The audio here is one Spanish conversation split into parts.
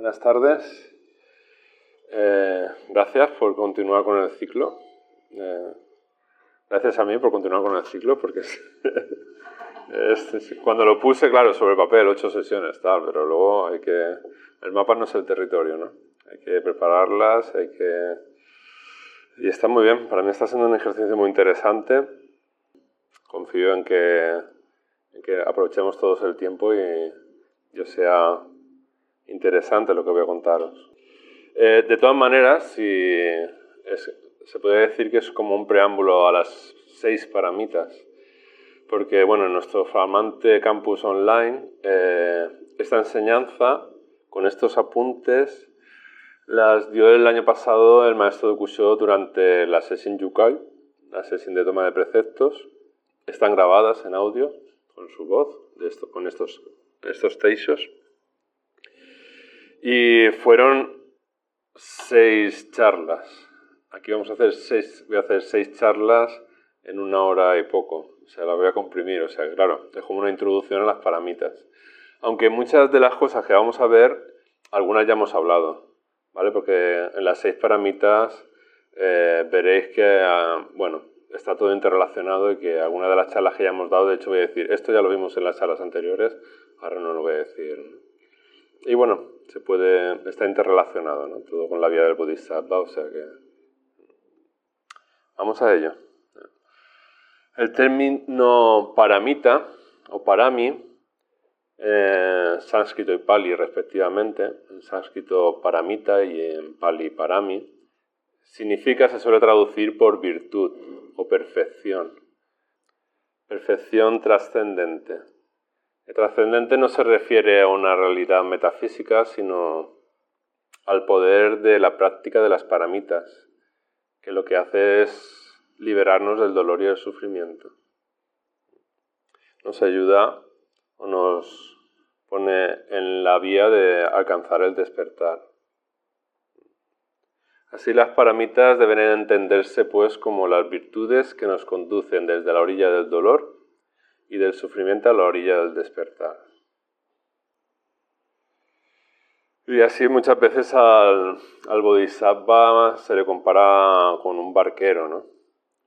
Buenas tardes. Eh, gracias por continuar con el ciclo. Eh, gracias a mí por continuar con el ciclo, porque es, cuando lo puse, claro, sobre papel, ocho sesiones, tal, pero luego hay que... El mapa no es el territorio, ¿no? Hay que prepararlas, hay que... Y está muy bien, para mí está siendo un ejercicio muy interesante. Confío en que, en que aprovechemos todos el tiempo y yo sea interesante lo que voy a contaros. Eh, de todas maneras, si se puede decir que es como un preámbulo a las seis paramitas, porque bueno, en nuestro flamante campus online, eh, esta enseñanza con estos apuntes las dio el año pasado el maestro de Kusho durante la sesión Yukai, la sesión de toma de preceptos. Están grabadas en audio con su voz, de esto, con estos, estos teixos. Y fueron seis charlas. Aquí vamos a hacer seis, voy a hacer seis charlas en una hora y poco. O sea, la voy a comprimir. O sea, claro, es como una introducción a las paramitas. Aunque muchas de las cosas que vamos a ver, algunas ya hemos hablado, ¿vale? Porque en las seis paramitas eh, veréis que, ah, bueno, está todo interrelacionado y que algunas de las charlas que ya hemos dado, de hecho voy a decir, esto ya lo vimos en las charlas anteriores, ahora no lo voy a decir. Y bueno, se puede, está interrelacionado, ¿no? Todo con la vida del Bodhisattva, o sea que... Vamos a ello. El término paramita o parami, eh, sánscrito y pali respectivamente, en sánscrito paramita y en pali parami, significa, se suele traducir por virtud o perfección, perfección trascendente. El trascendente no se refiere a una realidad metafísica, sino al poder de la práctica de las paramitas, que lo que hace es liberarnos del dolor y del sufrimiento. Nos ayuda o nos pone en la vía de alcanzar el despertar. Así las paramitas deben entenderse pues como las virtudes que nos conducen desde la orilla del dolor y del sufrimiento a la orilla del despertar. Y así muchas veces al, al bodhisattva se le compara con un barquero, ¿no?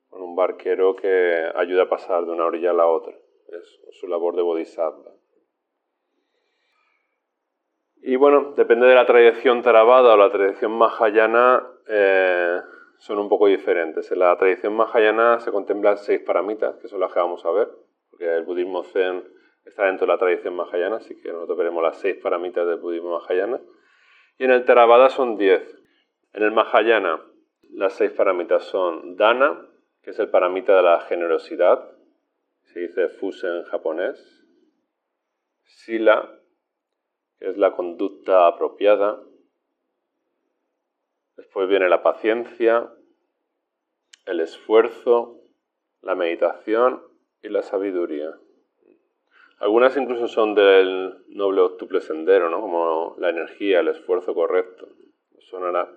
Con un barquero que ayuda a pasar de una orilla a la otra. Es su labor de bodhisattva. Y bueno, depende de la tradición Theravada o la tradición Mahayana, eh, son un poco diferentes. En la tradición Mahayana se contemplan seis paramitas, que son las que vamos a ver porque el budismo zen está dentro de la tradición mahayana, así que nosotros veremos las seis paramitas del budismo mahayana. Y en el Theravada son diez. En el mahayana las seis paramitas son dana, que es el paramita de la generosidad, se dice fuse en japonés, sila, que es la conducta apropiada, después viene la paciencia, el esfuerzo, la meditación y la sabiduría. Algunas incluso son del noble octuple sendero, ¿no? como la energía, el esfuerzo correcto. Sonará.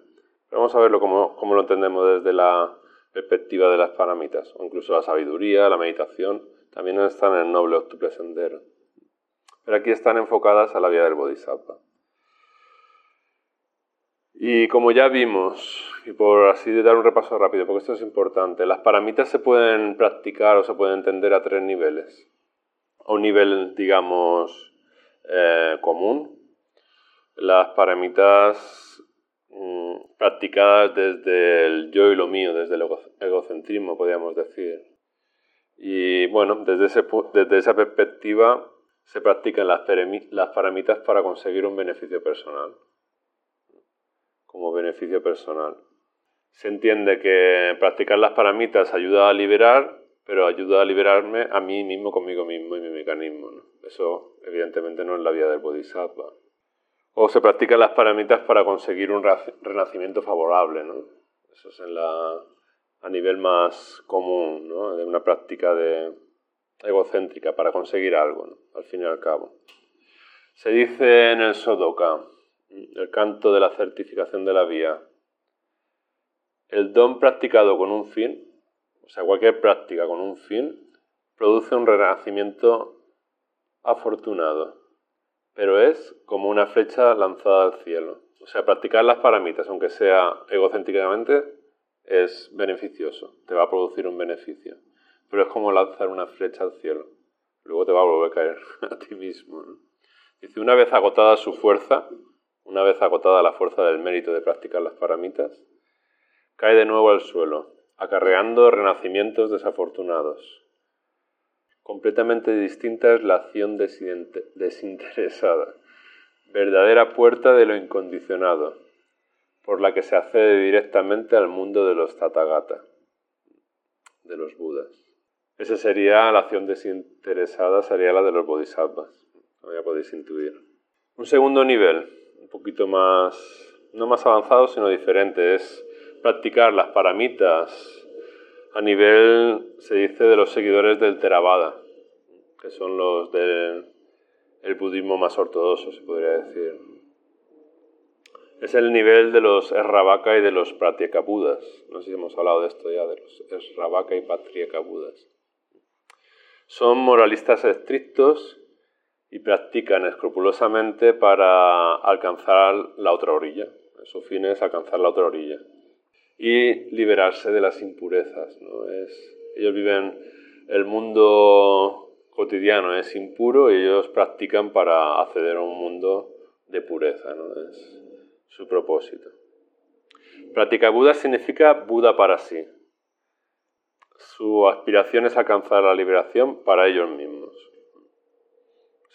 Pero vamos a verlo como, lo entendemos desde la perspectiva de las paramitas, o incluso la sabiduría, la meditación, también están en el noble octuple sendero. Pero aquí están enfocadas a la vía del bodhisattva. Y como ya vimos, y por así dar un repaso rápido, porque esto es importante, las paramitas se pueden practicar o se pueden entender a tres niveles. A un nivel, digamos, eh, común, las paramitas mm, practicadas desde el yo y lo mío, desde el egocentrismo, podríamos decir. Y bueno, desde esa perspectiva se practican las paramitas para conseguir un beneficio personal como beneficio personal. Se entiende que practicar las paramitas ayuda a liberar, pero ayuda a liberarme a mí mismo, conmigo mismo y mi mecanismo. Eso evidentemente no es la vía del bodhisattva. O se practican las paramitas para conseguir un renacimiento favorable. Eso es en la, a nivel más común, de una práctica de, egocéntrica para conseguir algo, al fin y al cabo. Se dice en el Sodoka, el canto de la certificación de la vía. El don practicado con un fin, o sea, cualquier práctica con un fin, produce un renacimiento afortunado. pero es como una flecha lanzada al cielo. O sea, practicar las paramitas, aunque sea egocéntricamente, es beneficioso, te va a producir un beneficio. Pero es como lanzar una flecha al cielo. Luego te va a volver a caer a ti mismo. Dice, una vez agotada su fuerza, una vez agotada la fuerza del mérito de practicar las paramitas, cae de nuevo al suelo, acarreando renacimientos desafortunados. Completamente distinta es la acción desinteresada, verdadera puerta de lo incondicionado, por la que se accede directamente al mundo de los Tathagata, de los Budas. Esa sería la acción desinteresada, sería la de los Bodhisattvas, como ya podéis intuir. Un segundo nivel, un poquito más, no más avanzado, sino diferente, es practicar las paramitas a nivel, se dice, de los seguidores del Theravada, que son los del budismo más ortodoxo, se podría decir. Es el nivel de los Esravaka y de los Pratyekabudas. No sé si hemos hablado de esto ya, de los Esravaka y Pratyekabudas. Son moralistas estrictos y practican escrupulosamente para alcanzar la otra orilla. Su fin es alcanzar la otra orilla y liberarse de las impurezas. ¿no? Es, ellos viven el mundo cotidiano, es impuro y ellos practican para acceder a un mundo de pureza. ¿no? Es su propósito. Práctica Buda significa Buda para sí. Su aspiración es alcanzar la liberación para ellos mismos.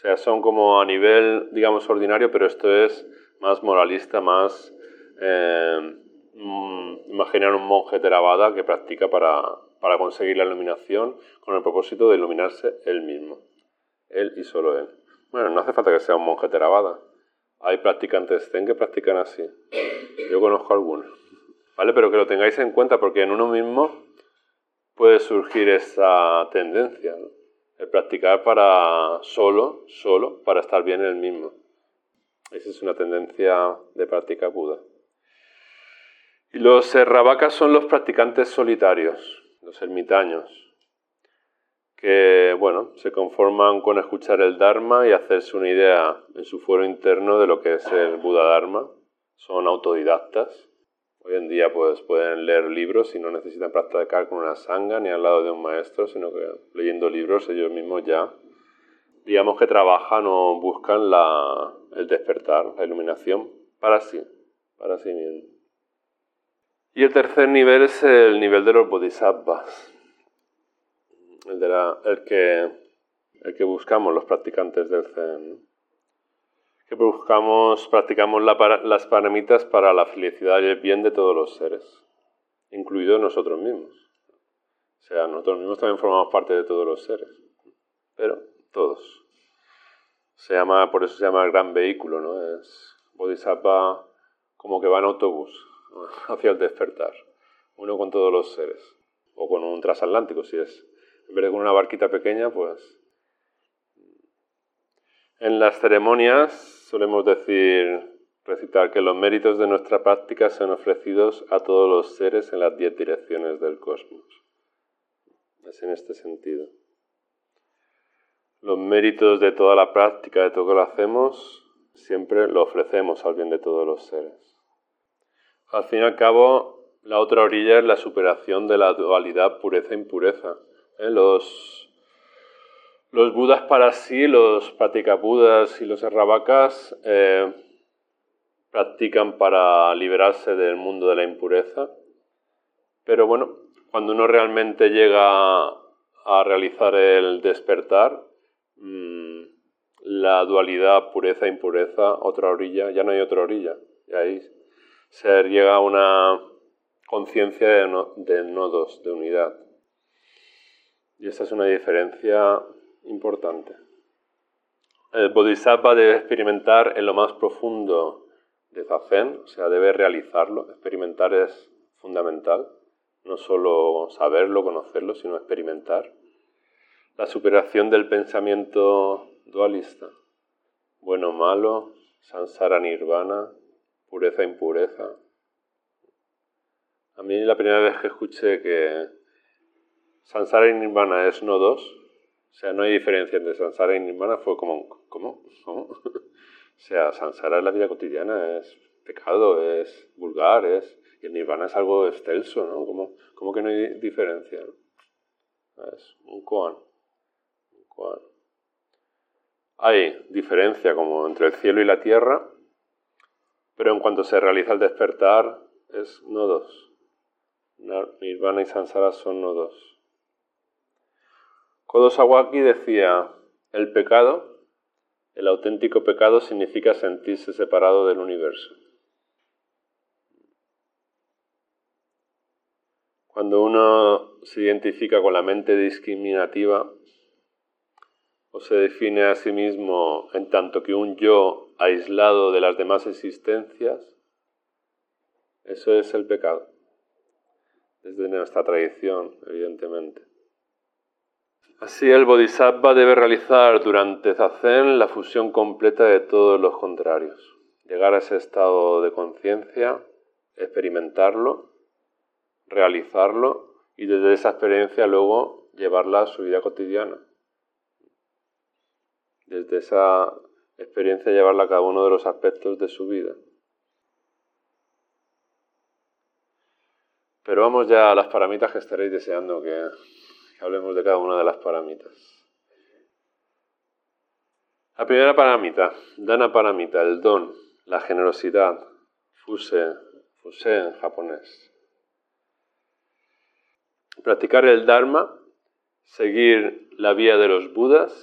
O sea, son como a nivel, digamos, ordinario, pero esto es más moralista, más eh, Mm, imaginar un monje Theravada que practica para, para conseguir la iluminación con el propósito de iluminarse él mismo, él y solo él. Bueno, no hace falta que sea un monje Theravada. Hay practicantes Zen que practican así. Yo conozco algunos. ¿Vale? Pero que lo tengáis en cuenta porque en uno mismo puede surgir esa tendencia, ¿no? El practicar para solo, solo, para estar bien en el mismo. Esa es una tendencia de práctica Buda. Y los errabacas son los practicantes solitarios, los ermitaños, que bueno, se conforman con escuchar el Dharma y hacerse una idea en su fuero interno de lo que es el Buda Dharma. Son autodidactas. Hoy en día pues, pueden leer libros y no necesitan practicar con una sanga ni al lado de un maestro, sino que leyendo libros ellos mismos ya, digamos que trabajan o buscan la, el despertar, la iluminación para sí, para sí mismos. Y el tercer nivel es el nivel de los bodhisattvas, el, de la, el, que, el que buscamos los practicantes del Zen. Que buscamos, practicamos las paramitas para la felicidad y el bien de todos los seres, incluidos nosotros mismos. O sea, nosotros mismos también formamos parte de todos los seres, pero todos. Se llama, por eso se llama el gran vehículo, ¿no? Es bodhisattva como que va en autobús hacia el despertar, uno con todos los seres, o con un transatlántico si es, en vez de con una barquita pequeña, pues... En las ceremonias solemos decir, recitar que los méritos de nuestra práctica son ofrecidos a todos los seres en las diez direcciones del cosmos. Es en este sentido. Los méritos de toda la práctica, de todo lo que hacemos, siempre lo ofrecemos al bien de todos los seres. Al fin y al cabo, la otra orilla es la superación de la dualidad pureza-impureza. ¿eh? Los, los budas para sí, los budas y los errabacas eh, practican para liberarse del mundo de la impureza. Pero bueno, cuando uno realmente llega a realizar el despertar, mm, la dualidad pureza-impureza, otra orilla, ya no hay otra orilla. Y ahí se llega a una conciencia de, nodos, de unidad. Y esta es una diferencia importante. El bodhisattva debe experimentar en lo más profundo de Zazen, o sea, debe realizarlo. Experimentar es fundamental, no solo saberlo, conocerlo, sino experimentar. La superación del pensamiento dualista, bueno, malo, samsara, nirvana, pureza, impureza. A mí la primera vez que escuché que Sansara Nirvana es no dos, o sea, no hay diferencia entre Sansara y Nirvana, fue como, ¿cómo? ¿Cómo? O sea, samsara en la vida cotidiana es pecado, es vulgar, es... Y el nirvana es algo excelso, ¿no? ¿Cómo, que no hay diferencia? Es un koan. Un koan. Hay diferencia como entre el cielo y la tierra, pero en cuanto se realiza el despertar es nodos. Nirvana y Sansara son nodos. Kodosawaki decía, el pecado, el auténtico pecado significa sentirse separado del universo. Cuando uno se identifica con la mente discriminativa o se define a sí mismo en tanto que un yo aislado de las demás existencias, eso es el pecado, desde nuestra tradición, evidentemente. Así el bodhisattva debe realizar durante Zazen la fusión completa de todos los contrarios, llegar a ese estado de conciencia, experimentarlo, realizarlo y desde esa experiencia luego llevarla a su vida cotidiana. Desde esa experiencia llevarla a cada uno de los aspectos de su vida. Pero vamos ya a las paramitas que estaréis deseando que, hablemos de cada una de las paramitas. La primera paramita, Dana paramita, el don, la generosidad, fuse, fuse en japonés. Practicar el Dharma, seguir la vía de los Budas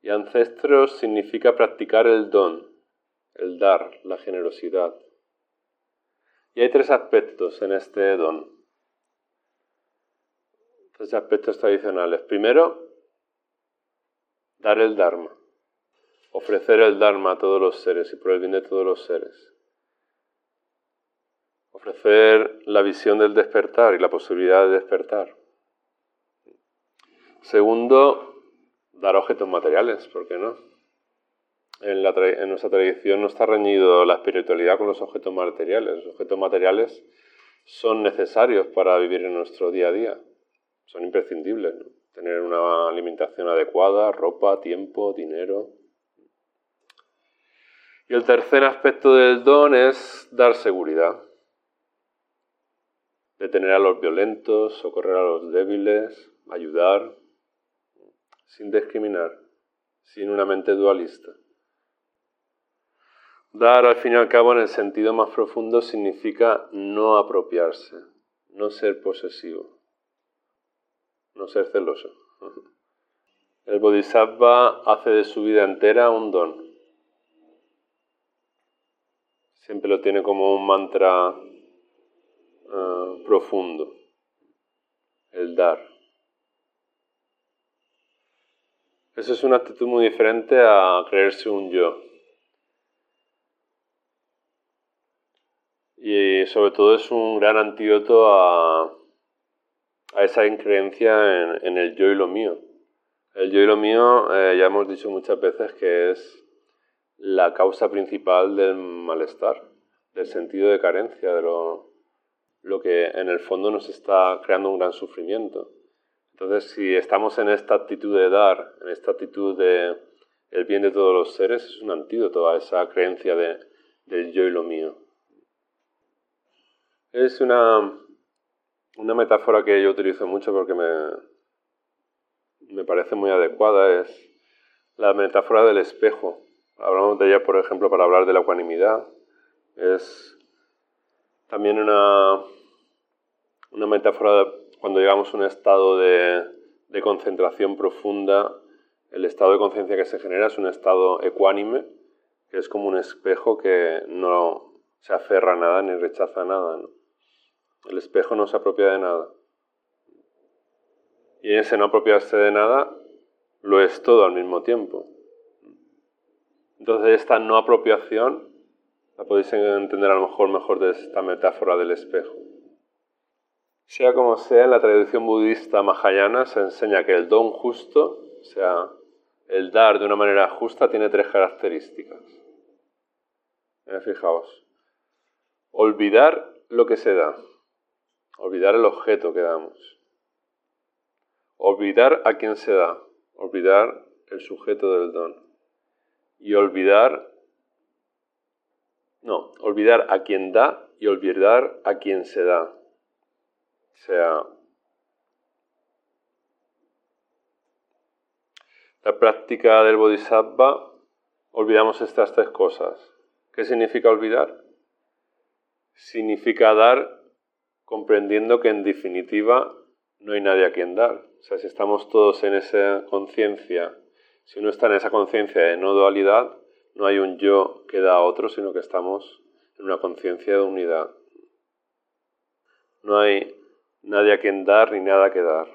y ancestros significa practicar el don, el dar, la generosidad. Y hay tres aspectos en este don. Tres aspectos tradicionales. Primero, dar el Dharma. Ofrecer el Dharma a todos los seres y por el bien de todos los seres. Ofrecer la visión del despertar y la posibilidad de despertar. Segundo, dar objetos materiales, ¿por qué no? en, nuestra tradición no está reñido la espiritualidad con los objetos materiales. Los objetos materiales son necesarios para vivir en nuestro día a día. Son imprescindibles. Tener una alimentación adecuada, ropa, tiempo, dinero. Y el tercer aspecto del don es dar seguridad. Detener a los violentos, socorrer a los débiles, ayudar, sin discriminar, sin una mente dualista. Dar, al fin y al cabo, en el sentido más profundo, significa no apropiarse, no ser posesivo, no ser celoso. El Bodhisattva hace de su vida entera un don. Siempre lo tiene como un mantra eh, profundo, el dar. Eso es una actitud muy diferente a creerse un yo. y sobre todo es un gran antídoto a, esa increencia en, el yo y lo mío. El yo y lo mío, eh, ya hemos dicho muchas veces que es la causa principal del malestar, del sentido de carencia, de lo, lo que en el fondo nos está creando un gran sufrimiento. Entonces, si estamos en esta actitud de dar, en esta actitud de el bien de todos los seres, es un antídoto a esa creencia de, del yo y lo mío. Es una, una metáfora que yo utilizo mucho porque me, me parece muy adecuada. Es la metáfora del espejo. Hablamos de ella, por ejemplo, para hablar de la ecuanimidad. Es también una, una metáfora cuando llegamos a un estado de, de concentración profunda. El estado de conciencia que se genera es un estado ecuánime, que es como un espejo que no se aferra a nada ni rechaza nada. ¿no? El espejo no se apropia de nada. Y ese no apropiarse de nada lo es todo al mismo tiempo. Entonces esta no apropiación la podéis entender a lo mejor mejor de esta metáfora del espejo. Sea como sea, en la tradición budista mahayana se enseña que el don justo, o sea, el dar de una manera justa, tiene tres características. fijaos. Olvidar lo que se da. Olvidar el objeto que damos. Olvidar a quién se da. Olvidar el sujeto del don. Y olvidar No, olvidar a quien da y olvidar a quien se da. O sea, la práctica del Bodhisattva, olvidamos estas tres cosas. ¿Qué significa olvidar? Significa dar comprendiendo que en definitiva no hay nadie a quien dar. O sea, si estamos todos en esa conciencia, si uno está en esa conciencia de no dualidad, no hay un yo que da a otro, sino que estamos en una conciencia de unidad. No hay nadie a quien dar ni nada que dar.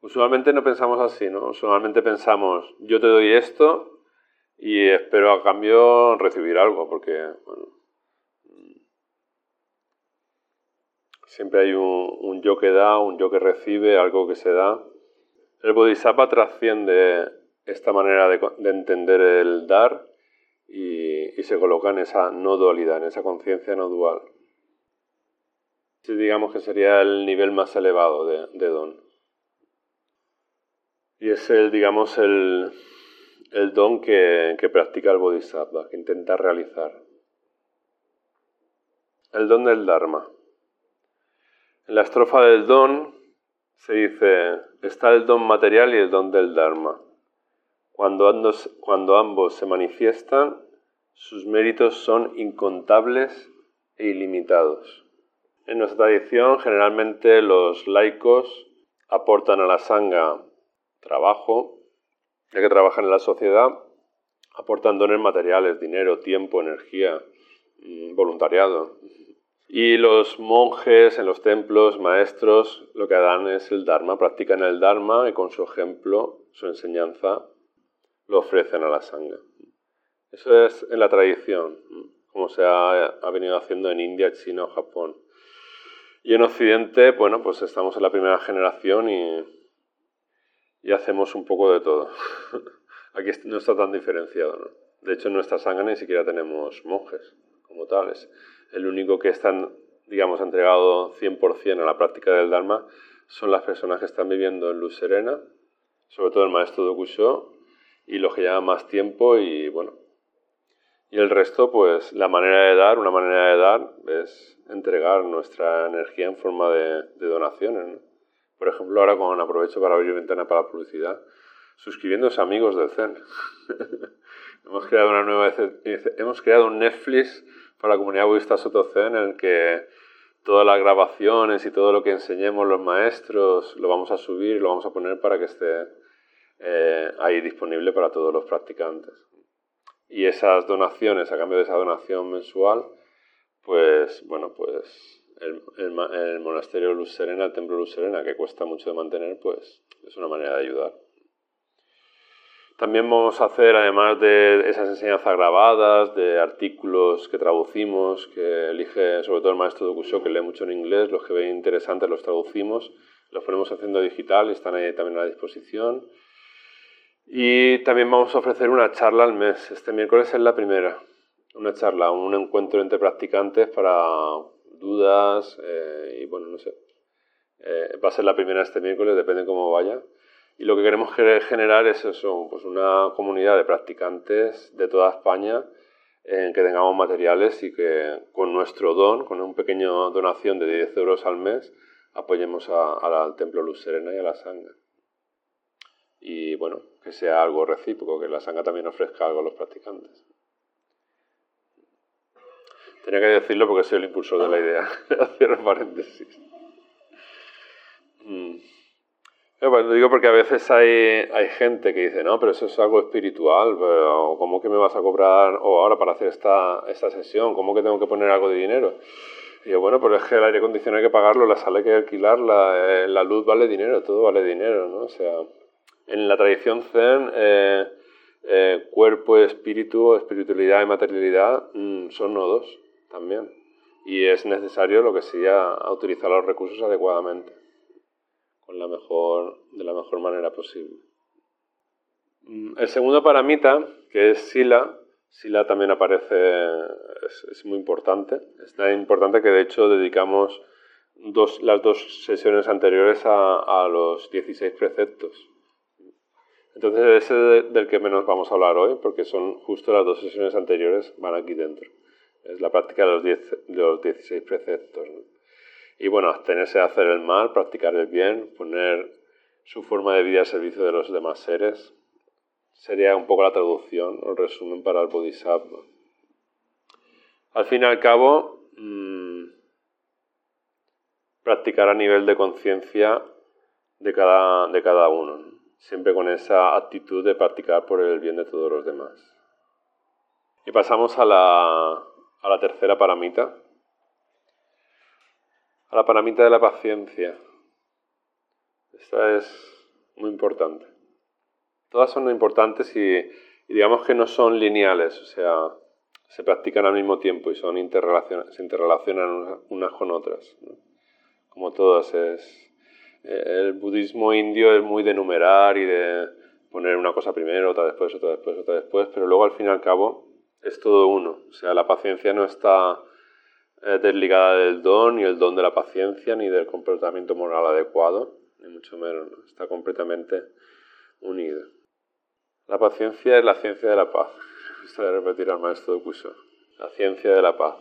Usualmente no pensamos así, ¿no? Usualmente pensamos, yo te doy esto y espero a cambio recibir algo, porque, bueno, siempre hay un, yo que da, un yo que recibe, algo que se da. El Bodhisattva trasciende esta manera de, entender el dar y, se coloca en esa no dualidad, en esa conciencia no dual. digamos que sería el nivel más elevado de don. Y es el, digamos, el, don que, practica el Bodhisattva, que intenta realizar. El don del Dharma. En la estrofa del don se dice, está el don material y el don del Dharma. Cuando ambos, cuando ambos se manifiestan, sus méritos son incontables e ilimitados. En nuestra tradición, generalmente los laicos aportan a la sangha trabajo, ya que trabajan en la sociedad, aportan dones materiales, dinero, tiempo, energía, mm, voluntariado. Y los monjes en los templos, maestros, lo que dan es el Dharma, practican el Dharma y con su ejemplo, su enseñanza, lo ofrecen a la sangre. Eso es en la tradición, como se ha, ha venido haciendo en India, China o Japón. Y en Occidente, bueno, pues estamos en la primera generación y y hacemos un poco de todo. Aquí no está tan diferenciado, ¿no? De hecho, en nuestra sangre ni siquiera tenemos monjes como tales. El único que están, digamos, entregado 100% a la práctica del Dharma son las personas que están viviendo en luz serena, sobre todo el maestro Dokusho, y los que llevan más tiempo y, bueno, y el resto, pues la manera de dar, una manera de dar es entregar nuestra energía en forma de, donaciones. Por ejemplo, ahora con aprovecho para abrir ventana para la publicidad, suscribiéndose a amigos del Zen. hemos creado una nueva hemos creado un Netflix para la comunidad budista Soto Zen en el que todas las grabaciones y todo lo que enseñemos los maestros lo vamos a subir y lo vamos a poner para que esté eh, ahí disponible para todos los practicantes. Y esas donaciones, a cambio de esa donación mensual, pues bueno, pues el, el, monasterio Luz Serena, el templo Luz Serena, que cuesta mucho de mantener, pues es una manera de ayudar. También vamos a hacer, además de esas enseñanzas grabadas, de artículos que traducimos, que elige sobre todo el maestro Dokusho, que lee mucho en inglés, los que ven interesantes los traducimos, los ponemos haciendo digital están ahí también a la disposición. Y también vamos a ofrecer una charla al mes. Este miércoles es la primera. Una charla, un encuentro entre practicantes para dudas eh, y bueno, no sé. Eh, va a ser la primera este miércoles, depende cómo vaya. Y lo que queremos generar es eso, pues una comunidad de practicantes de toda España en que tengamos materiales y que con nuestro don, con una pequeña donación de 10 euros al mes, apoyemos al Templo Luz Serena y a la Sangha. Y bueno, que sea algo recíproco, que la Sangha también ofrezca algo a los practicantes. Tenía que decirlo porque soy el impulsor de la idea. Cierro paréntesis. Mm. Lo digo porque a veces hay, hay gente que dice, no, pero eso es algo espiritual, pero ¿cómo que me vas a cobrar o ahora para hacer esta, esta sesión? ¿Cómo que tengo que poner algo de dinero? Y yo, bueno, pero es que el aire acondicionado hay que pagarlo, la sala hay que alquilarla, eh, la luz vale dinero, todo vale dinero, ¿no? O sea, en la tradición zen, eh, eh, cuerpo, espíritu, espiritualidad y materialidad mm, son nodos también. Y es necesario lo que sea utilizar los recursos adecuadamente, de la mejor manera posible. Mm, el segundo paramita, que es Sila, Sila también aparece, es, muy importante. Es tan importante que de hecho dedicamos dos, las dos sesiones anteriores a, los 16 preceptos. Entonces ese del que menos vamos a hablar hoy, porque son justo las dos sesiones anteriores, van aquí dentro. Es la práctica de los, de los 16 preceptos. Y bueno, abstenerse de hacer el mal, practicar el bien, poner su forma de vida al servicio de los demás seres. Sería un poco la traducción o el resumen para el Bodhisattva. Al fin y al cabo, mmm, practicar a nivel de conciencia de cada, de cada uno, siempre con esa actitud de practicar por el bien de todos los demás. Y pasamos a la, a la tercera paramita, a la paramita de la paciencia. Esta es muy importante. Todas son importantes y, digamos que no son lineales, o sea, se practican al mismo tiempo y son se interrelacionan unas con otras. Como todas, es, el budismo indio es muy de numerar y de poner una cosa primero, otra después, otra después, otra después, pero luego al fin y al cabo es todo uno. O sea, la paciencia no está eh, desligada del don, ni el don de la paciencia, ni del comportamiento moral adecuado, ni mucho menos, está completamente unida. La paciencia es la ciencia de la paz. Me de repetir al maestro de Cuso. La ciencia de la paz.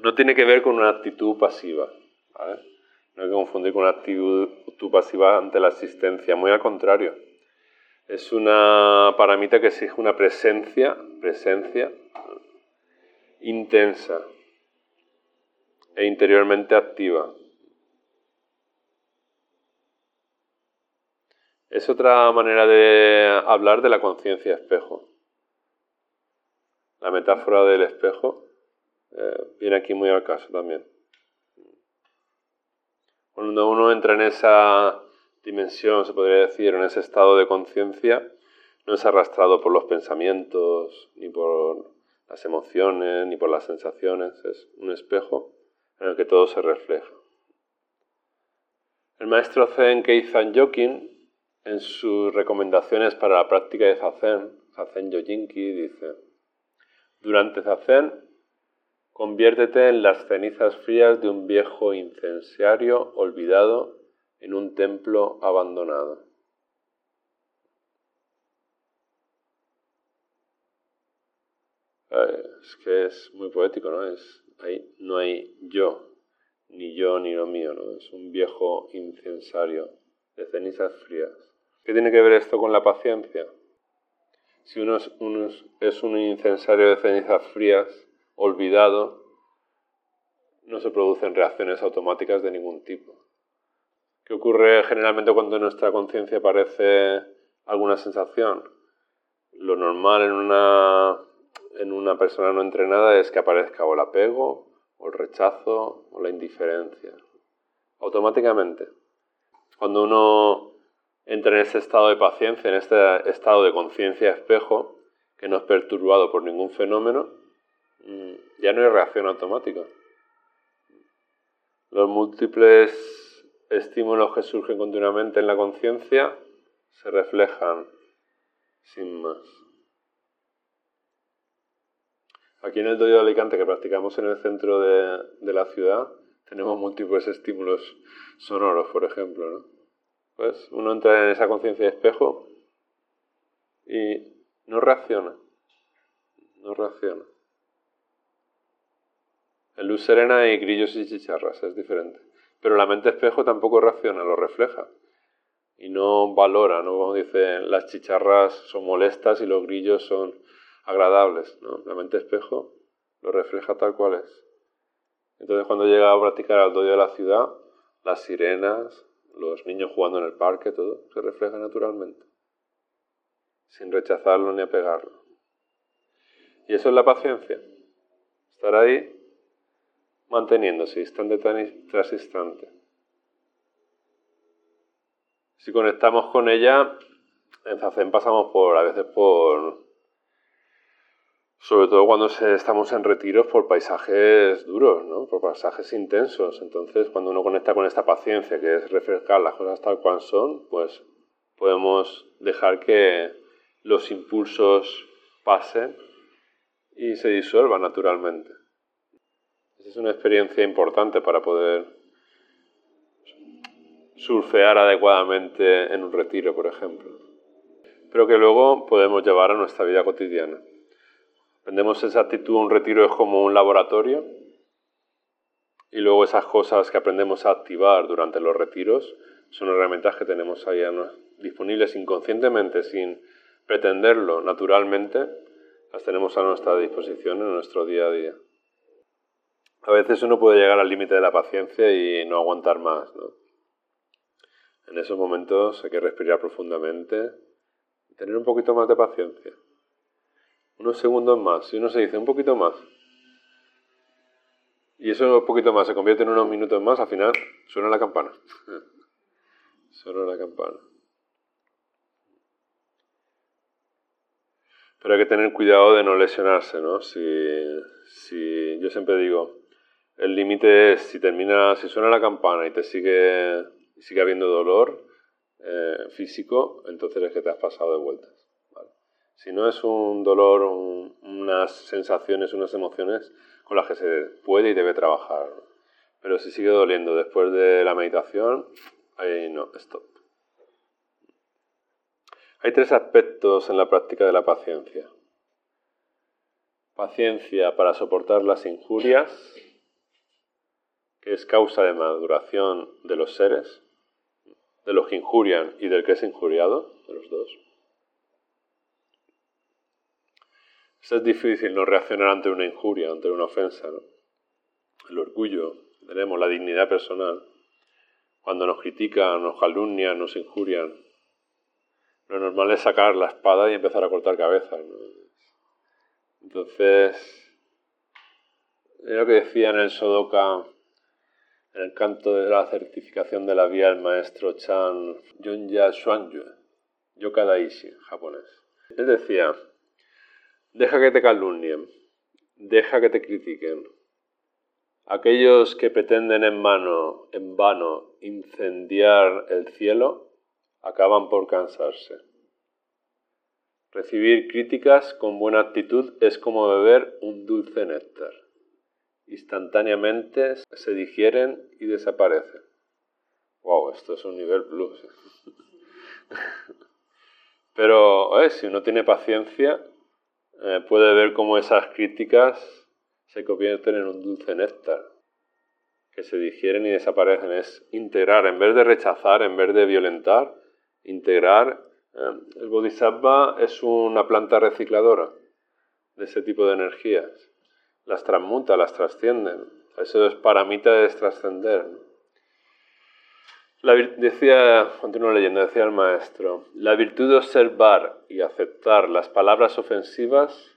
No tiene que ver con una actitud pasiva. No hay que confundir con una actitud pasiva ante la existencia. Muy al contrario. Es una paramita que exige una presencia, presencia intensa e interiormente activa. Es otra manera de hablar de la conciencia espejo. La metáfora del espejo eh, viene aquí muy al caso también. Cuando uno entra en esa dimensión, se podría decir, en ese estado de conciencia, no es arrastrado por los pensamientos, ni por las emociones, ni por las sensaciones. Es un espejo en el que todo se refleja. El maestro Zen Keizan Jokin en sus recomendaciones para la práctica de Zazen, Zazen Yojinki, dice, durante Zazen, conviértete en las cenizas frías de un viejo incensario olvidado en un templo abandonado. Eh, es que es muy poético, ¿no? Es, ahí no hay yo, ni yo ni lo mío, ¿no? Es un viejo incensario de cenizas frías. ¿Qué tiene que ver esto con la paciencia? Si uno es, un incensario de cenizas frías, olvidado, no se producen reacciones automáticas de ningún tipo. ¿Qué ocurre generalmente cuando en nuestra conciencia aparece alguna sensación? Lo normal en una, en una persona no entrenada es que aparezca o el apego, o el rechazo, o la indiferencia. Automáticamente. Cuando uno entra en ese estado de paciencia, en este estado de conciencia espejo, que no es perturbado por ningún fenómeno, mm, ya no hay reacción automática. Los múltiples estímulos que surgen continuamente en la conciencia se reflejan sin más. Aquí en el dojo de Alicante que practicamos en el centro de, la ciudad, tenemos múltiples estímulos sonoros, por ejemplo, ¿no? Pues uno entra en esa conciencia de espejo y no reacciona. No reacciona. En luz serena hay grillos y chicharras, es diferente. Pero la mente espejo tampoco reacciona, lo refleja. Y no valora, ¿no? Dicen, las chicharras son molestas y los grillos son agradables, ¿no? La mente espejo lo refleja tal cual es. Entonces cuando llega a practicar al doyo de la ciudad, las sirenas, los niños jugando en el parque, todo se refleja naturalmente, sin rechazarlo ni apegarlo. Y eso es la paciencia, estar ahí manteniéndose instante tras instante. Si conectamos con ella, en Zazen pasamos por, a veces por sobre todo cuando estamos en retiros por paisajes duros, ¿no? por paisajes intensos. Entonces, cuando uno conecta con esta paciencia, que es refrescar las cosas tal cual son, pues podemos dejar que los impulsos pasen y se disuelvan naturalmente. Esa es una experiencia importante para poder surfear adecuadamente en un retiro, por ejemplo. pero que luego podemos llevar a nuestra vida cotidiana. Aprendemos esa actitud, un retiro es como un laboratorio, y luego esas cosas que aprendemos a activar durante los retiros son herramientas que tenemos ahí disponibles inconscientemente, sin pretenderlo naturalmente, las tenemos a nuestra disposición en nuestro día a día. A veces uno puede llegar al límite de la paciencia y no aguantar más. ¿no? En esos momentos hay que respirar profundamente y tener un poquito más de paciencia. Unos segundos más. Si uno se dice un poquito más, y eso un poquito más se convierte en unos minutos más, al final suena la campana. suena la campana. Pero hay que tener cuidado de no lesionarse, ¿no? Si, si yo siempre digo, el límite es si termina, si suena la campana y te sigue, sigue habiendo dolor eh, físico, entonces es que te has pasado de vueltas. Si no es un dolor, unas sensaciones, unas emociones con las que se puede y debe trabajar. Pero si sigue doliendo después de la meditación, ahí no, stop. Hay tres aspectos en la práctica de la paciencia. Paciencia para soportar las injurias, que es causa de maduración de los seres, de los que injurian y del que es injuriado, de los dos. Es difícil no reaccionar ante una injuria, ante una ofensa. El orgullo, tenemos la dignidad personal. Cuando nos critican, nos calumnian, nos injurian, lo normal es sacar la espada y empezar a cortar cabezas. Entonces, es lo que decía en el Sodoka, en el canto de la certificación de la vía, el maestro Chan Junya Shuangyu, Yoka Daishi, japonés. Él decía, Deja que te calumnien, deja que te critiquen. Aquellos que pretenden en, mano, en vano incendiar el cielo acaban por cansarse. Recibir críticas con buena actitud es como beber un dulce néctar. Instantáneamente se digieren y desaparecen. Wow, esto es un nivel plus. Pero eh, si uno tiene paciencia, eh, puede ver cómo esas críticas se convierten en un dulce néctar, que se digieren y desaparecen. Es integrar, en vez de rechazar, en vez de violentar, integrar. Eh, el bodhisattva es una planta recicladora de ese tipo de energías. Las transmuta, las trasciende. Eso es paramita de trascender decía, continúo leyendo, decía el maestro, la virtud de observar y aceptar las palabras ofensivas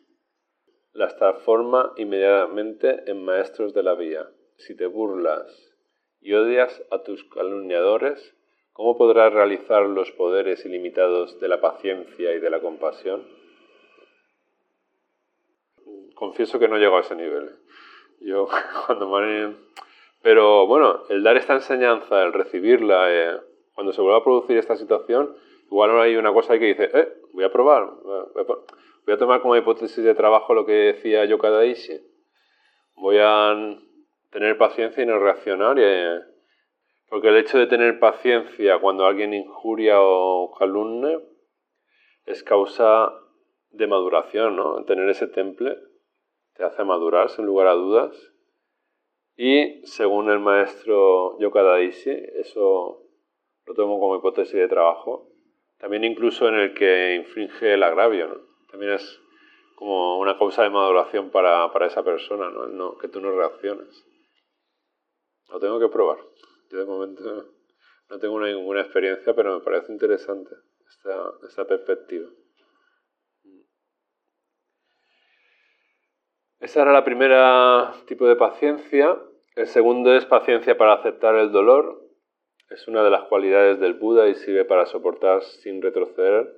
las transforma inmediatamente en maestros de la vía. Si te burlas y odias a tus calumniadores, ¿cómo podrás realizar los poderes ilimitados de la paciencia y de la compasión? Confieso que no llego a ese nivel. Yo cuando me pero bueno, el dar esta enseñanza, el recibirla, eh, cuando se vuelva a producir esta situación, igual no hay una cosa que dice, eh, voy a probar, voy a, tomar como hipótesis de trabajo lo que decía yo cada Daishi. Voy a tener paciencia y no reaccionar. Eh, porque el hecho de tener paciencia cuando alguien injuria o calumne es causa de maduración, ¿no? Tener ese temple te hace madurar sin lugar a dudas y según el maestro Yoka eso lo tomo como hipótesis de trabajo, también incluso en el que infringe el agravio, ¿no? También es como una causa de maduración para, esa persona, ¿no? que tú no reacciones. Lo tengo que probar. Yo de momento no tengo ninguna experiencia, pero me parece interesante esta, esta perspectiva. Esa era la primera tipo de paciencia. El segundo es paciencia para aceptar el dolor. Es una de las cualidades del Buda y sirve para soportar sin retroceder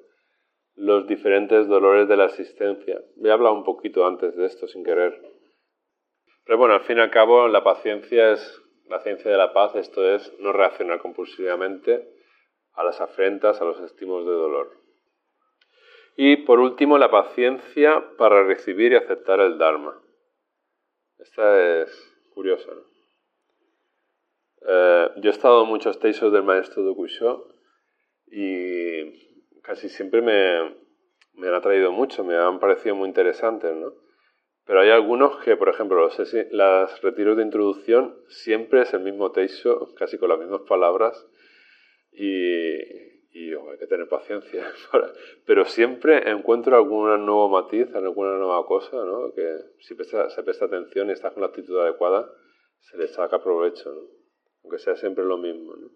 los diferentes dolores de la existencia. He hablado un poquito antes de esto sin querer. Pero bueno, al fin y al cabo la paciencia es la ciencia de la paz, esto es no reaccionar compulsivamente a las afrentas, a los estímulos de dolor. Y por último, la paciencia para recibir y aceptar el Dharma. Esta es curiosa. Eh, yo he estado en muchos teisos del maestro Dokusho y casi siempre me, me han atraído mucho, me han parecido muy interesantes, ¿no? Pero hay algunos que, por ejemplo, los, las retiros de introducción siempre es el mismo texto, casi con las mismas palabras, y, y hay que tener paciencia. Pero siempre encuentro algún nuevo matiz, alguna nueva cosa, ¿no? que si se presta atención y estás con la actitud adecuada, se le saca provecho, ¿no? Aunque sea siempre lo mismo. ¿no?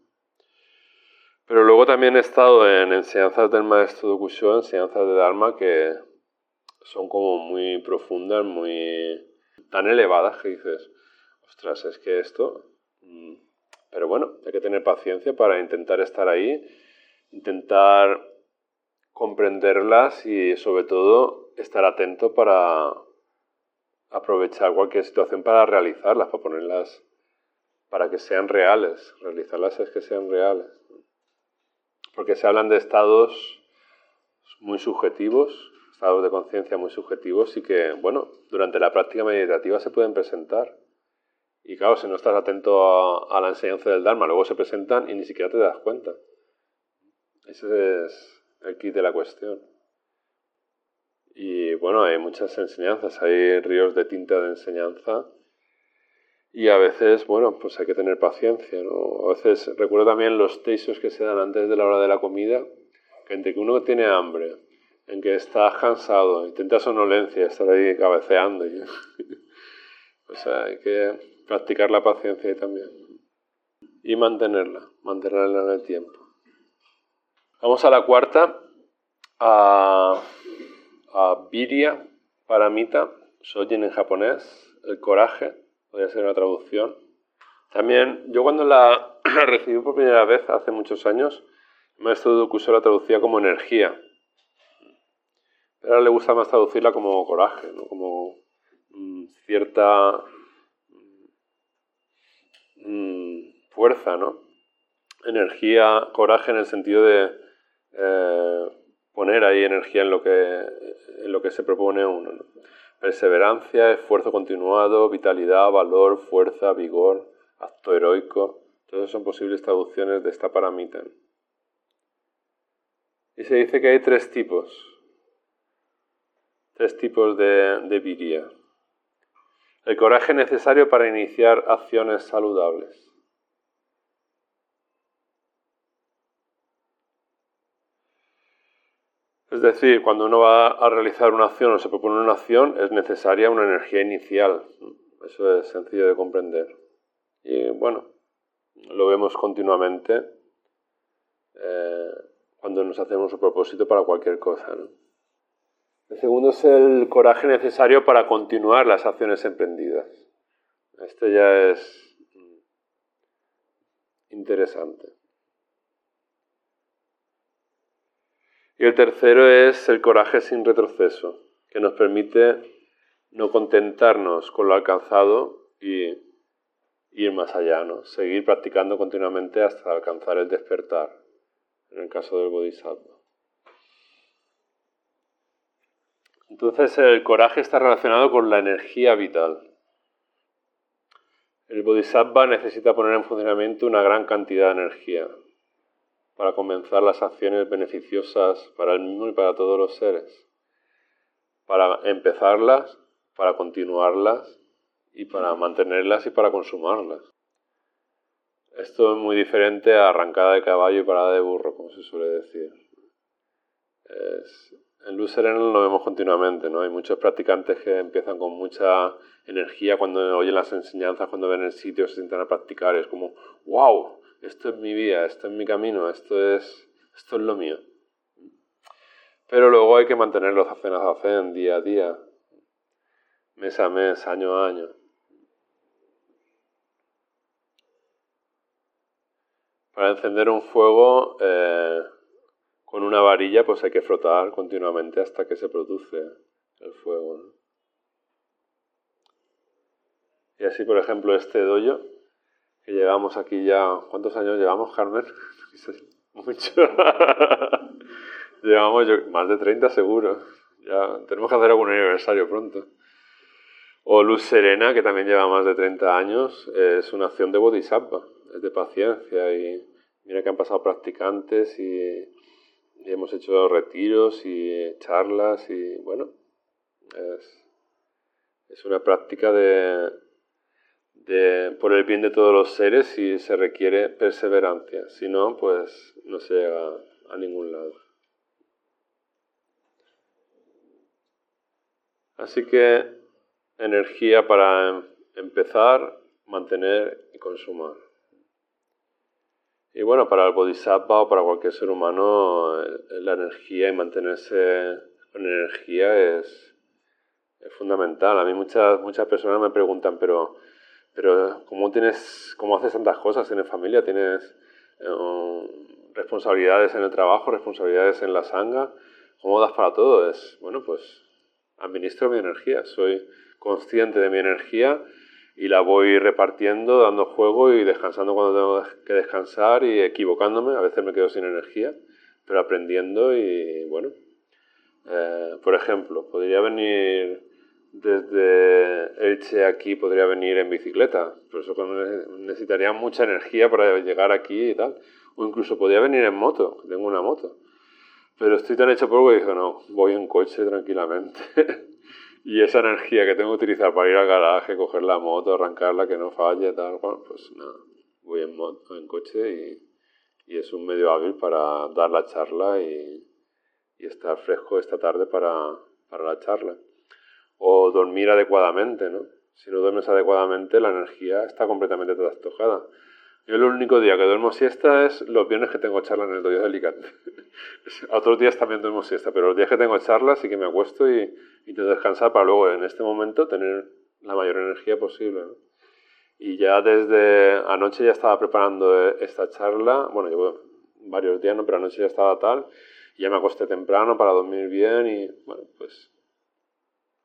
Pero luego también he estado en enseñanzas del maestro Dokusho, enseñanzas de Dharma, que son como muy profundas, muy tan elevadas que dices, ostras, es que esto... Mm, pero bueno, hay que tener paciencia para intentar estar ahí, intentar comprenderlas y sobre todo estar atento para aprovechar cualquier situación para realizarlas, para ponerlas, para que sean reales. Realizarlas es que sean reales. Porque se hablan de estados muy subjetivos, estados de conciencia muy subjetivos y que, bueno, durante la práctica meditativa se pueden presentar. Y claro, si no estás atento a, la enseñanza del Dharma, luego se presentan y ni siquiera te das cuenta. Ese es el kit de la cuestión. Y bueno, hay muchas enseñanzas, hay ríos de tinta de enseñanza y a veces, bueno, pues hay que tener paciencia, ¿no? A veces recuerdo también los teisos que se dan antes de la hora de la comida, que entre que uno tiene hambre en que estás cansado, intentas sonolencia, estar ahí cabeceando. o sea, hay que practicar la paciencia también. Y mantenerla, mantenerla en el tiempo. Vamos a la cuarta, a, a Virya Paramita, Sojin en japonés, el coraje, podría ser una traducción. También, yo cuando la, recibí por primera vez, hace muchos años, el maestro Dokuso la traducía como energía ahora le gusta más traducirla como coraje, ¿no? como mm, cierta mm, fuerza, ¿no? Energía, coraje en el sentido de eh, poner ahí energía en lo que, en lo que se propone uno. Perseverancia, esfuerzo continuado, vitalidad, valor, fuerza, vigor, acto heroico. Todos son posibles traducciones de esta paramita. Y se dice que hay tres tipos tres tipos de, de El coraje necesario para iniciar acciones saludables. Es decir, cuando uno va a realizar una acción o se propone una acción, es necesaria una energía inicial. Eso es sencillo de comprender. Y bueno, lo vemos continuamente eh, cuando nos hacemos un propósito para cualquier cosa. El segundo es el coraje necesario para continuar las acciones emprendidas. Este ya es interesante. Y el tercero es el coraje sin retroceso, que nos permite no contentarnos con lo alcanzado y ir más allá, ¿no? seguir practicando continuamente hasta alcanzar el despertar, en el caso del Bodhisattva. Entonces el coraje está relacionado con la energía vital. El bodhisattva necesita poner en funcionamiento una gran cantidad de energía para comenzar las acciones beneficiosas para el mismo y para todos los seres. Para empezarlas, para continuarlas y para mantenerlas y para consumarlas. Esto es muy diferente a arrancada de caballo y parada de burro, como se suele decir. Es, en Luz Serena lo vemos continuamente, ¿no? Hay muchos practicantes que empiezan con mucha energía cuando oyen las enseñanzas, cuando ven el sitio, se sientan a practicar. Es como, wow, esto es mi vida, esto es mi camino, esto es, esto es lo mío. Pero luego hay que mantenerlo hacen a hacen, día a día, mes a mes, año a año. Para encender un fuego... Eh, con una varilla pues hay que frotar continuamente hasta que se produce el fuego. Y así, por ejemplo, este doyo, que llevamos aquí ya, ¿cuántos años llevamos, Carmen? Mucho. llevamos más de 30 seguro. Ya tenemos que hacer algún aniversario pronto. O Luz Serena, que también lleva más de 30 años, es una acción de bodhisattva, es de paciencia y mira que han pasado practicantes y y hemos hecho retiros y charlas y bueno, es, es una práctica de, por el bien de todos los seres y se requiere perseverancia, si no, pues no se llega a ningún lado. Así que energía para empezar, mantener y consumar. Y bueno, para el bodhisattva o para cualquier ser humano, eh, la energía y mantenerse con energía es, es fundamental. A mí muchas, muchas personas me preguntan, pero, pero ¿cómo, tienes, ¿cómo haces tantas cosas? ¿Tienes familia? ¿Tienes eh, responsabilidades en el trabajo? ¿Responsabilidades en la sanga? ¿Cómo das para todo? Es, bueno, pues administro mi energía. Soy consciente de mi energía y la voy repartiendo, dando juego y descansando cuando tengo que descansar y equivocándome. A veces me quedo sin energía, pero aprendiendo y bueno. Eh, por ejemplo, podría venir desde Elche aquí, podría venir en bicicleta, por eso necesitaría mucha energía para llegar aquí y tal. O incluso podría venir en moto, tengo una moto. Pero estoy tan hecho polvo que dije, no, voy en coche tranquilamente. y esa energía que tengo que utilizar para ir al garaje, coger la moto, arrancarla, que no falle, tal, bueno, pues nada, voy en, moto, en coche y, y, es un medio hábil para dar la charla y, y estar fresco esta tarde para, para la charla. O dormir adecuadamente, ¿no? Si no duermes adecuadamente, la energía está completamente trastocada. Yo el único día que duermo siesta es los viernes que tengo charla en el doyo de Alicante. Otros días también duermo siesta, pero los días que tengo charla sí que me acuesto y, y que descansar para luego en este momento tener la mayor energía posible. Y ya desde anoche ya estaba preparando esta charla, bueno, llevo varios días, pero anoche ya estaba tal, y ya me acosté temprano para dormir bien y bueno, pues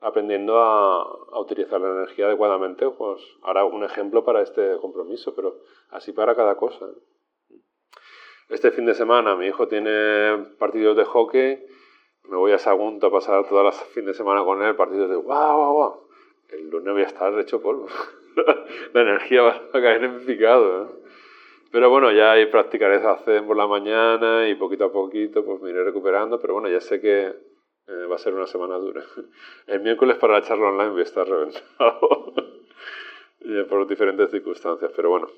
aprendiendo a, a, utilizar la energía adecuadamente, pues ahora un ejemplo para este compromiso, pero así para cada cosa. Este fin de semana mi hijo tiene partidos de hockey, me voy a Sagunto a pasar todas las fin de semana con él, partidos de guau, guau, guau. El lunes voy a estar hecho polvo. la energía va a caer en picado. ¿eh? Pero bueno, ya practicaré hacer por la mañana y poquito a poquito pues me iré recuperando, pero bueno, ya sé que eh, va a ser una semana dura. El miércoles para la charla online voy a estar reventado por diferentes circunstancias, pero bueno,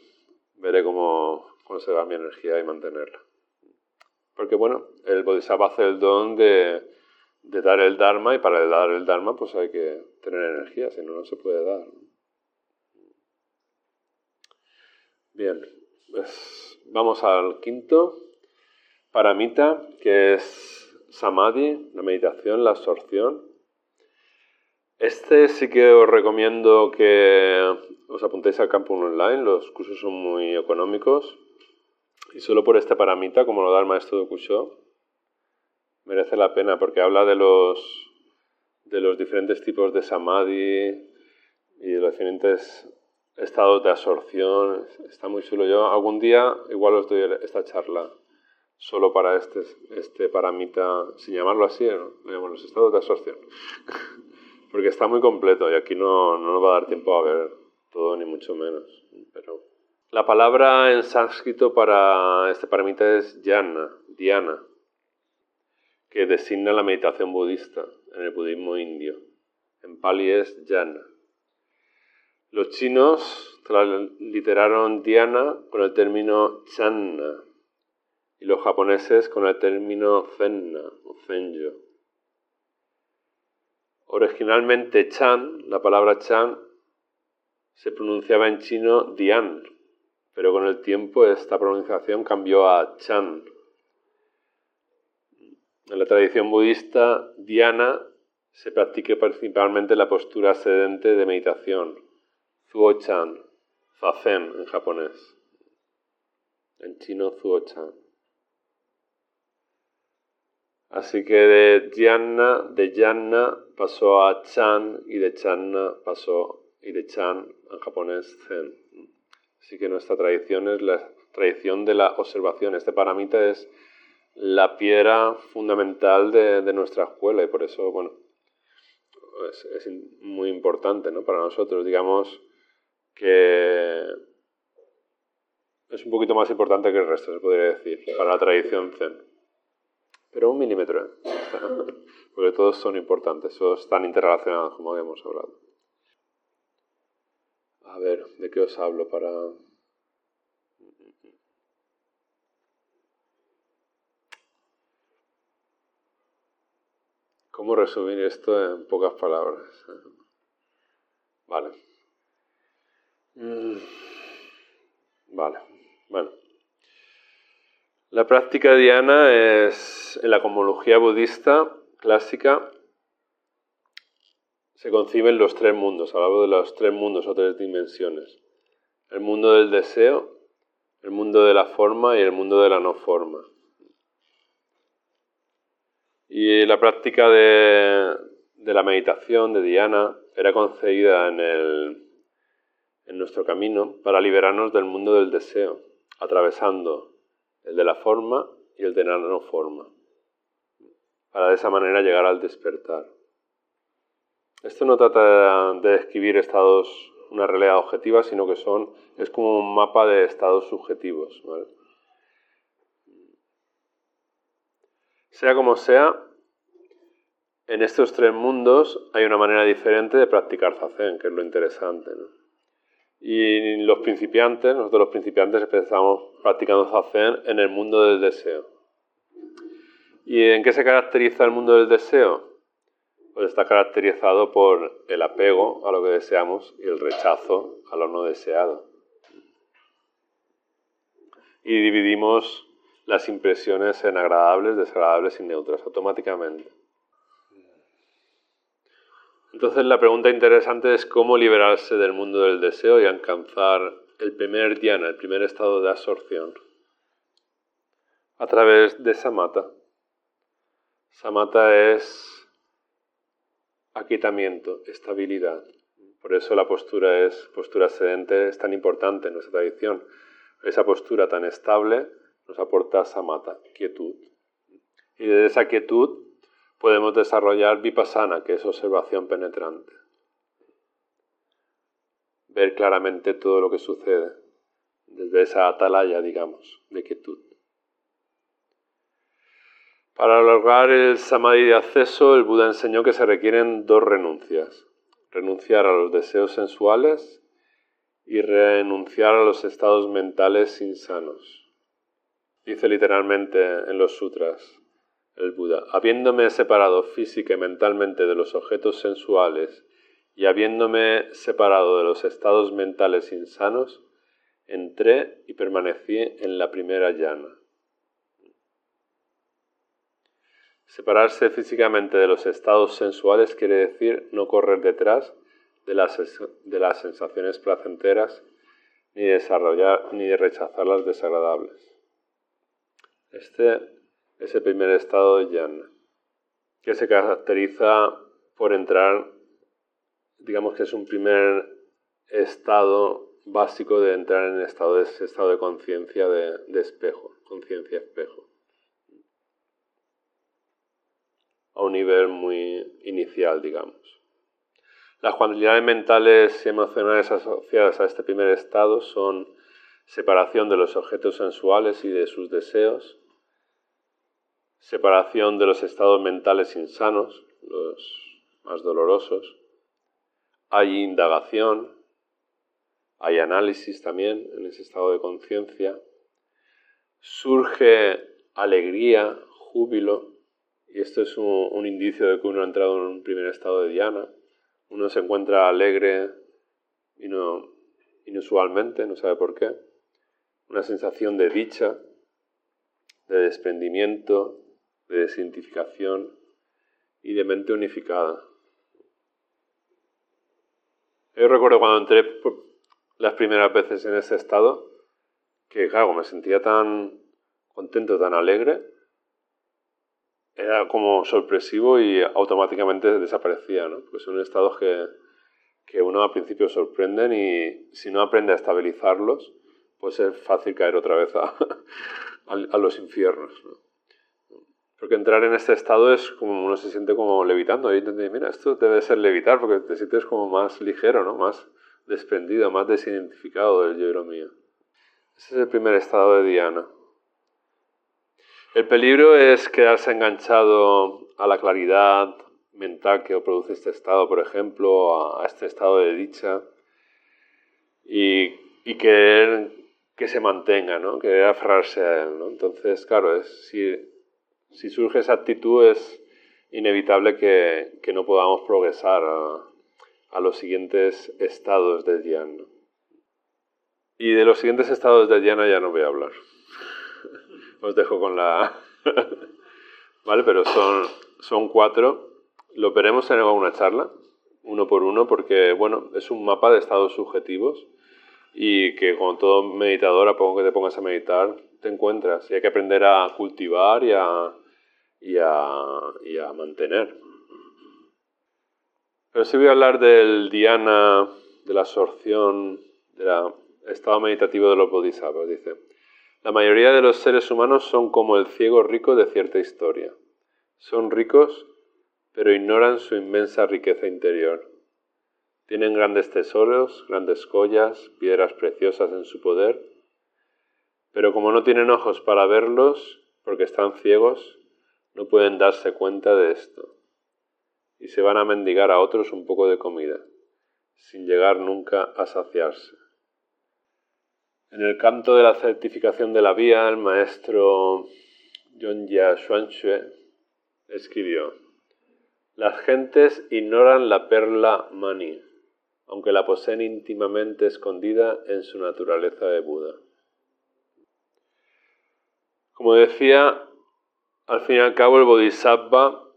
veré cómo conservar mi energía y mantenerla. Porque bueno, el Bodhisattva hace el don de, de, dar el Dharma y para dar el Dharma pues hay que tener energía, si no, no se puede dar. Bien, pues vamos al quinto, paramita, que es samadhi, la meditación, la absorción. Este sí que os recomiendo que os apuntéis al campo online, los cursos son muy económicos y solo por este paramita, como lo da el maestro Dokusho, merece la pena porque habla de los, de los diferentes tipos de samadhi y de los diferentes estados de absorción. Está muy chulo. Yo algún día igual os doy esta charla solo para este, este paramita, sin llamarlo así, ¿no? los estados de absorción. Porque está muy completo y aquí no, no nos va a dar tiempo a ver todo, ni mucho menos. Pero la palabra en sánscrito para este paramita es jnana, dhyana, que designa la meditación budista en el budismo indio. En pali es jnana. Los chinos literaron dhyana con el término channa, y los japoneses con el término zenna o zenjo. Originalmente chan, la palabra chan, se pronunciaba en chino dian, pero con el tiempo esta pronunciación cambió a chan. En la tradición budista, dhyana se practica principalmente la postura sedente de meditación, zuo-chan, zazen en japonés. En chino, zuo-chan. Así que de Jnana, de Jnana pasó a Chan y de Channa pasó y de Chan en japonés Zen. Así que nuestra tradición es la tradición de la observación. Este paramita es la piedra fundamental de, nuestra escuela y por eso, bueno, es, muy importante ¿no? para nosotros. Digamos que es un poquito más importante que el resto, se podría decir, para la tradición Zen. Pero un milímetro, ¿eh? porque todos son importantes, todos están interrelacionados, como habíamos hablado. A ver, ¿de qué os hablo para...? ¿Cómo resumir esto en pocas palabras? Vale. Mm. Vale. Bueno. La práctica diana es, en la cosmología budista clásica, se conciben los tres mundos, hablamos de los tres mundos o tres dimensiones. El mundo del deseo, el mundo de la forma y el mundo de la no forma. Y la práctica de, la meditación, de Diana, era concebida en, en nuestro camino para liberarnos del mundo del deseo, atravesando el de la forma y el de la no forma, para de esa manera llegar al despertar. Esto no trata de describir estados, una realidad objetiva, sino que son, es como un mapa de estados subjetivos. Sea como sea, en estos tres mundos hay una manera diferente de practicar zazen, que es lo interesante. Y los principiantes, nosotros los principiantes empezamos practicando zazen en el mundo del deseo. ¿Y en qué se caracteriza el mundo del deseo? Pues está caracterizado por el apego a lo que deseamos y el rechazo a lo no deseado. Y dividimos las impresiones en agradables, desagradables y neutras automáticamente. Entonces la pregunta interesante es cómo liberarse del mundo del deseo y alcanzar el primer dhyana, el primer estado de absorción, a través de samatha. Samatha es aquietamiento, estabilidad. Por eso la postura es postura sedente es tan importante en nuestra tradición. Esa postura tan estable nos aporta samatha, quietud. Y de esa quietud podemos desarrollar vipassana, que es observación penetrante. Ver claramente todo lo que sucede desde esa atalaya, digamos, de quietud. Para lograr el samadhi de acceso, el Buda enseñó que se requieren dos renuncias. Renunciar a los deseos sensuales y renunciar a los estados mentales insanos. Dice literalmente en los sutras, el Buda, habiéndome separado física y mentalmente de los objetos sensuales y habiéndome separado de los estados mentales insanos, entré y permanecí en la primera llana. Separarse físicamente de los estados sensuales quiere decir no correr detrás de las, de las sensaciones placenteras ni desarrollar ni de rechazar las desagradables. Este ese primer estado de jhana, que se caracteriza por entrar, digamos que es un primer estado básico de entrar en estado ese estado de conciencia de, de espejo, conciencia espejo. A un nivel muy inicial, digamos. Las cualidades mentales y emocionales asociadas a este primer estado son separación de los objetos sensuales y de sus deseos, separación de los estados mentales insanos, los más dolorosos. Hay indagación, hay análisis también en ese estado de conciencia. Surge alegría, júbilo, y esto es un, indicio de que uno ha entrado en un primer estado de diana. Uno se encuentra alegre y no, inusualmente, no sabe por qué. Una sensación de dicha, de desprendimiento, de desidentificación y de mente unificada. Yo recuerdo cuando entré las primeras veces en ese estado, que claro, me sentía tan contento, tan alegre, era como sorpresivo y automáticamente desaparecía, ¿no? Porque son estados que, que uno al principio sorprenden y si no aprende a estabilizarlos, pues es fácil caer otra vez a, a los infiernos. ¿no? Porque entrar en este estado es como uno se siente como levitando. Y mira, esto debe ser levitar porque te sientes como más ligero, ¿no? Más desprendido, más desidentificado del yo mío. Ese es el primer estado de Diana. El peligro es quedarse enganchado a la claridad mental que produce este estado, por ejemplo, a, este estado de dicha y, querer que se mantenga, ¿no? querer aferrarse a él. Entonces, claro, si, surge esa actitud es inevitable que, no podamos progresar a, los siguientes estados de Dhyana. Y de los siguientes estados de Dhyana ya no voy a hablar. Os dejo con la... ¿Vale? Pero son, son cuatro. Lo veremos en alguna charla, uno por uno, porque, bueno, es un mapa de estados subjetivos y que con todo meditador, a poco que te pongas a meditar, te encuentras. Y hay que aprender a cultivar y a, y a, mantener. Pero sí voy a hablar del dhyana, de la absorción, del estado meditativo de los bodhisattvas, dice. La mayoría de los seres humanos son como el ciego rico de cierta historia. Son ricos, pero ignoran su inmensa riqueza interior. Tienen grandes tesoros, grandes joyas, piedras preciosas en su poder, pero como no tienen ojos para verlos, porque están ciegos, no pueden darse cuenta de esto. Y se van a mendigar a otros un poco de comida, sin llegar nunca a saciarse. En el canto de la certificación de la vía, el maestro Yonja Xuanxue escribió, Las gentes ignoran la perla mani, aunque la poseen íntimamente escondida en su naturaleza de Buda. Como decía, al fin y al cabo el Bodhisattva,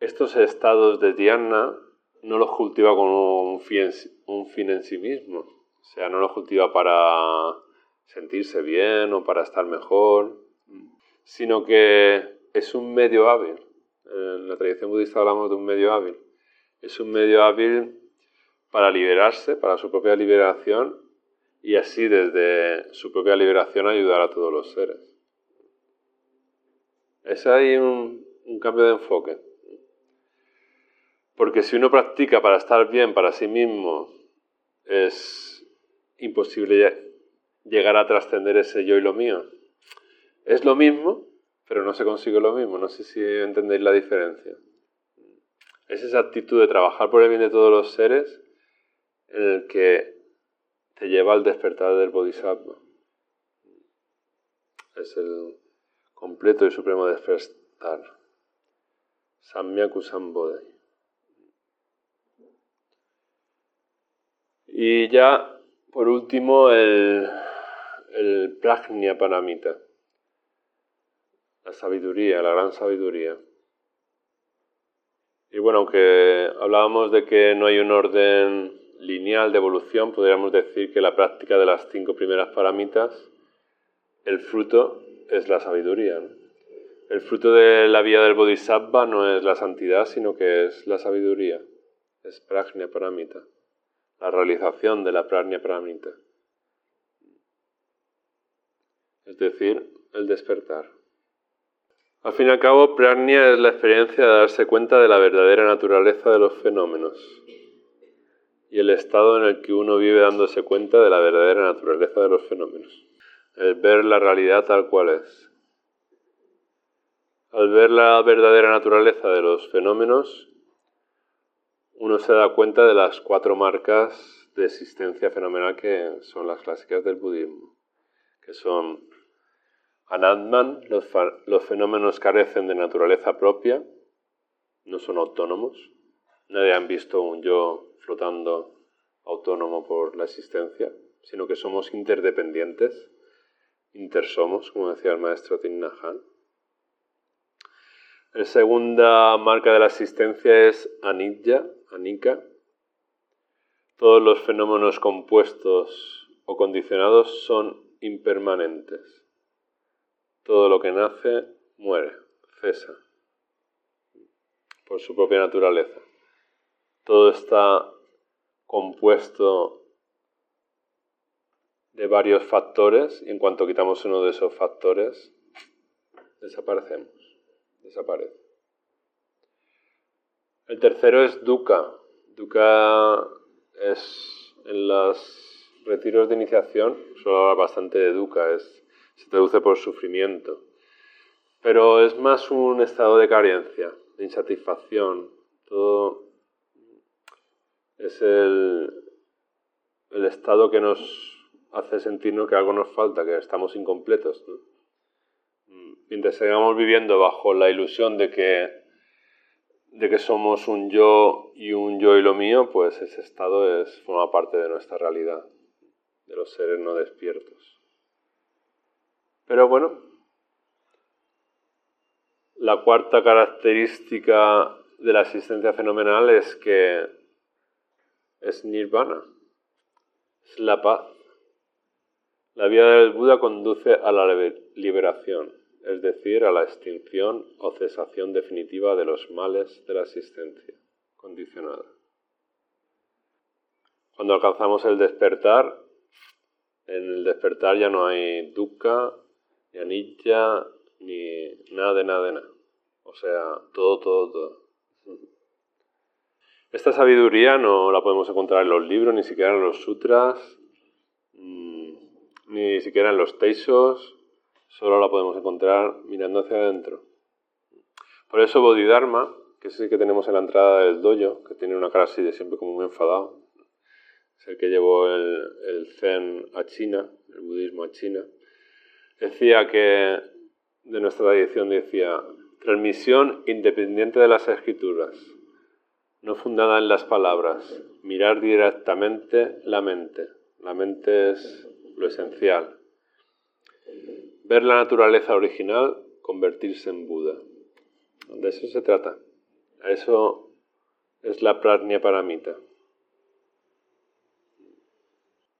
estos estados de dhyana no los cultiva como un fin en sí mismo, o sea, no lo cultiva para sentirse bien o para estar mejor, sino que es un medio hábil. En la tradición budista hablamos de un medio hábil. Es un medio hábil para liberarse, para su propia liberación y así desde su propia liberación ayudar a todos los seres. Es ahí un, cambio de enfoque. Porque si uno practica para estar bien para sí mismo, es imposible llegar a trascender ese yo y lo mío. Es lo mismo, pero no se consigue lo mismo. No sé si entendéis la diferencia. Es esa actitud de trabajar por el bien de todos los seres en el que te lleva al despertar del Bodhisattva. Es el completo y supremo despertar. Samyaku Sambodhi. Y ya por último, el, el paramita, la sabiduría, la gran sabiduría. Y bueno, aunque hablábamos de que no hay un orden lineal de evolución, podríamos decir que la práctica de las cinco primeras paramitas, el fruto es la sabiduría. El fruto de la vía del bodhisattva no es la santidad, sino que es la sabiduría, es prajna paramita la realización de la prajna pramita, es decir, el despertar. Al fin y al cabo, prajna es la experiencia de darse cuenta de la verdadera naturaleza de los fenómenos y el estado en el que uno vive dándose cuenta de la verdadera naturaleza de los fenómenos, el ver la realidad tal cual es. Al ver la verdadera naturaleza de los fenómenos, uno se da cuenta de las cuatro marcas de existencia fenomenal que son las clásicas del budismo, que son Anatman, los, los fenómenos carecen de naturaleza propia, no son autónomos, nadie han visto un yo flotando autónomo por la existencia, sino que somos interdependientes, intersomos, como decía el maestro Tinnahan. La segunda marca de la existencia es Anidya, Anika. Todos los fenómenos compuestos o condicionados son impermanentes. Todo lo que nace muere, cesa, por su propia naturaleza. Todo está compuesto de varios factores y en cuanto quitamos uno de esos factores, desaparecemos desaparece. El tercero es dukkha. Dukkha es en los retiros de iniciación, suelo hablar bastante de dukkha, es se traduce por sufrimiento. Pero es más un estado de carencia, de insatisfacción. Todo es el, el estado que nos hace sentirnos que algo nos falta, que estamos incompletos. Mientras sigamos viviendo bajo la ilusión de que, de que somos un yo y un yo y lo mío, pues ese estado es, forma parte de nuestra realidad, de los seres no despiertos. Pero bueno, la cuarta característica de la existencia fenomenal es que es nirvana, es la paz. La vida del Buda conduce a la liberación, es decir, a la extinción o cesación definitiva de los males de la existencia condicionada. Cuando alcanzamos el despertar, en el despertar ya no hay dukkha, ni anilla, ni nada de nada de nada. O sea, todo, todo, todo. Esta sabiduría no la podemos encontrar en los libros, ni siquiera en los sutras, mm, ni siquiera en los teisos, solo la podemos encontrar mirando hacia adentro. Por eso Bodhidharma, que es el que tenemos en la entrada del dojo, que tiene una cara así de siempre como muy enfadado, es el que llevó el, el zen a China, el budismo a China, decía que, de nuestra tradición, decía, transmisión independiente de las escrituras, no fundada en las palabras, mirar directamente la mente. La mente es lo esencial. Ver la naturaleza original, convertirse en Buda. De eso se trata. Eso es la prajna paramita.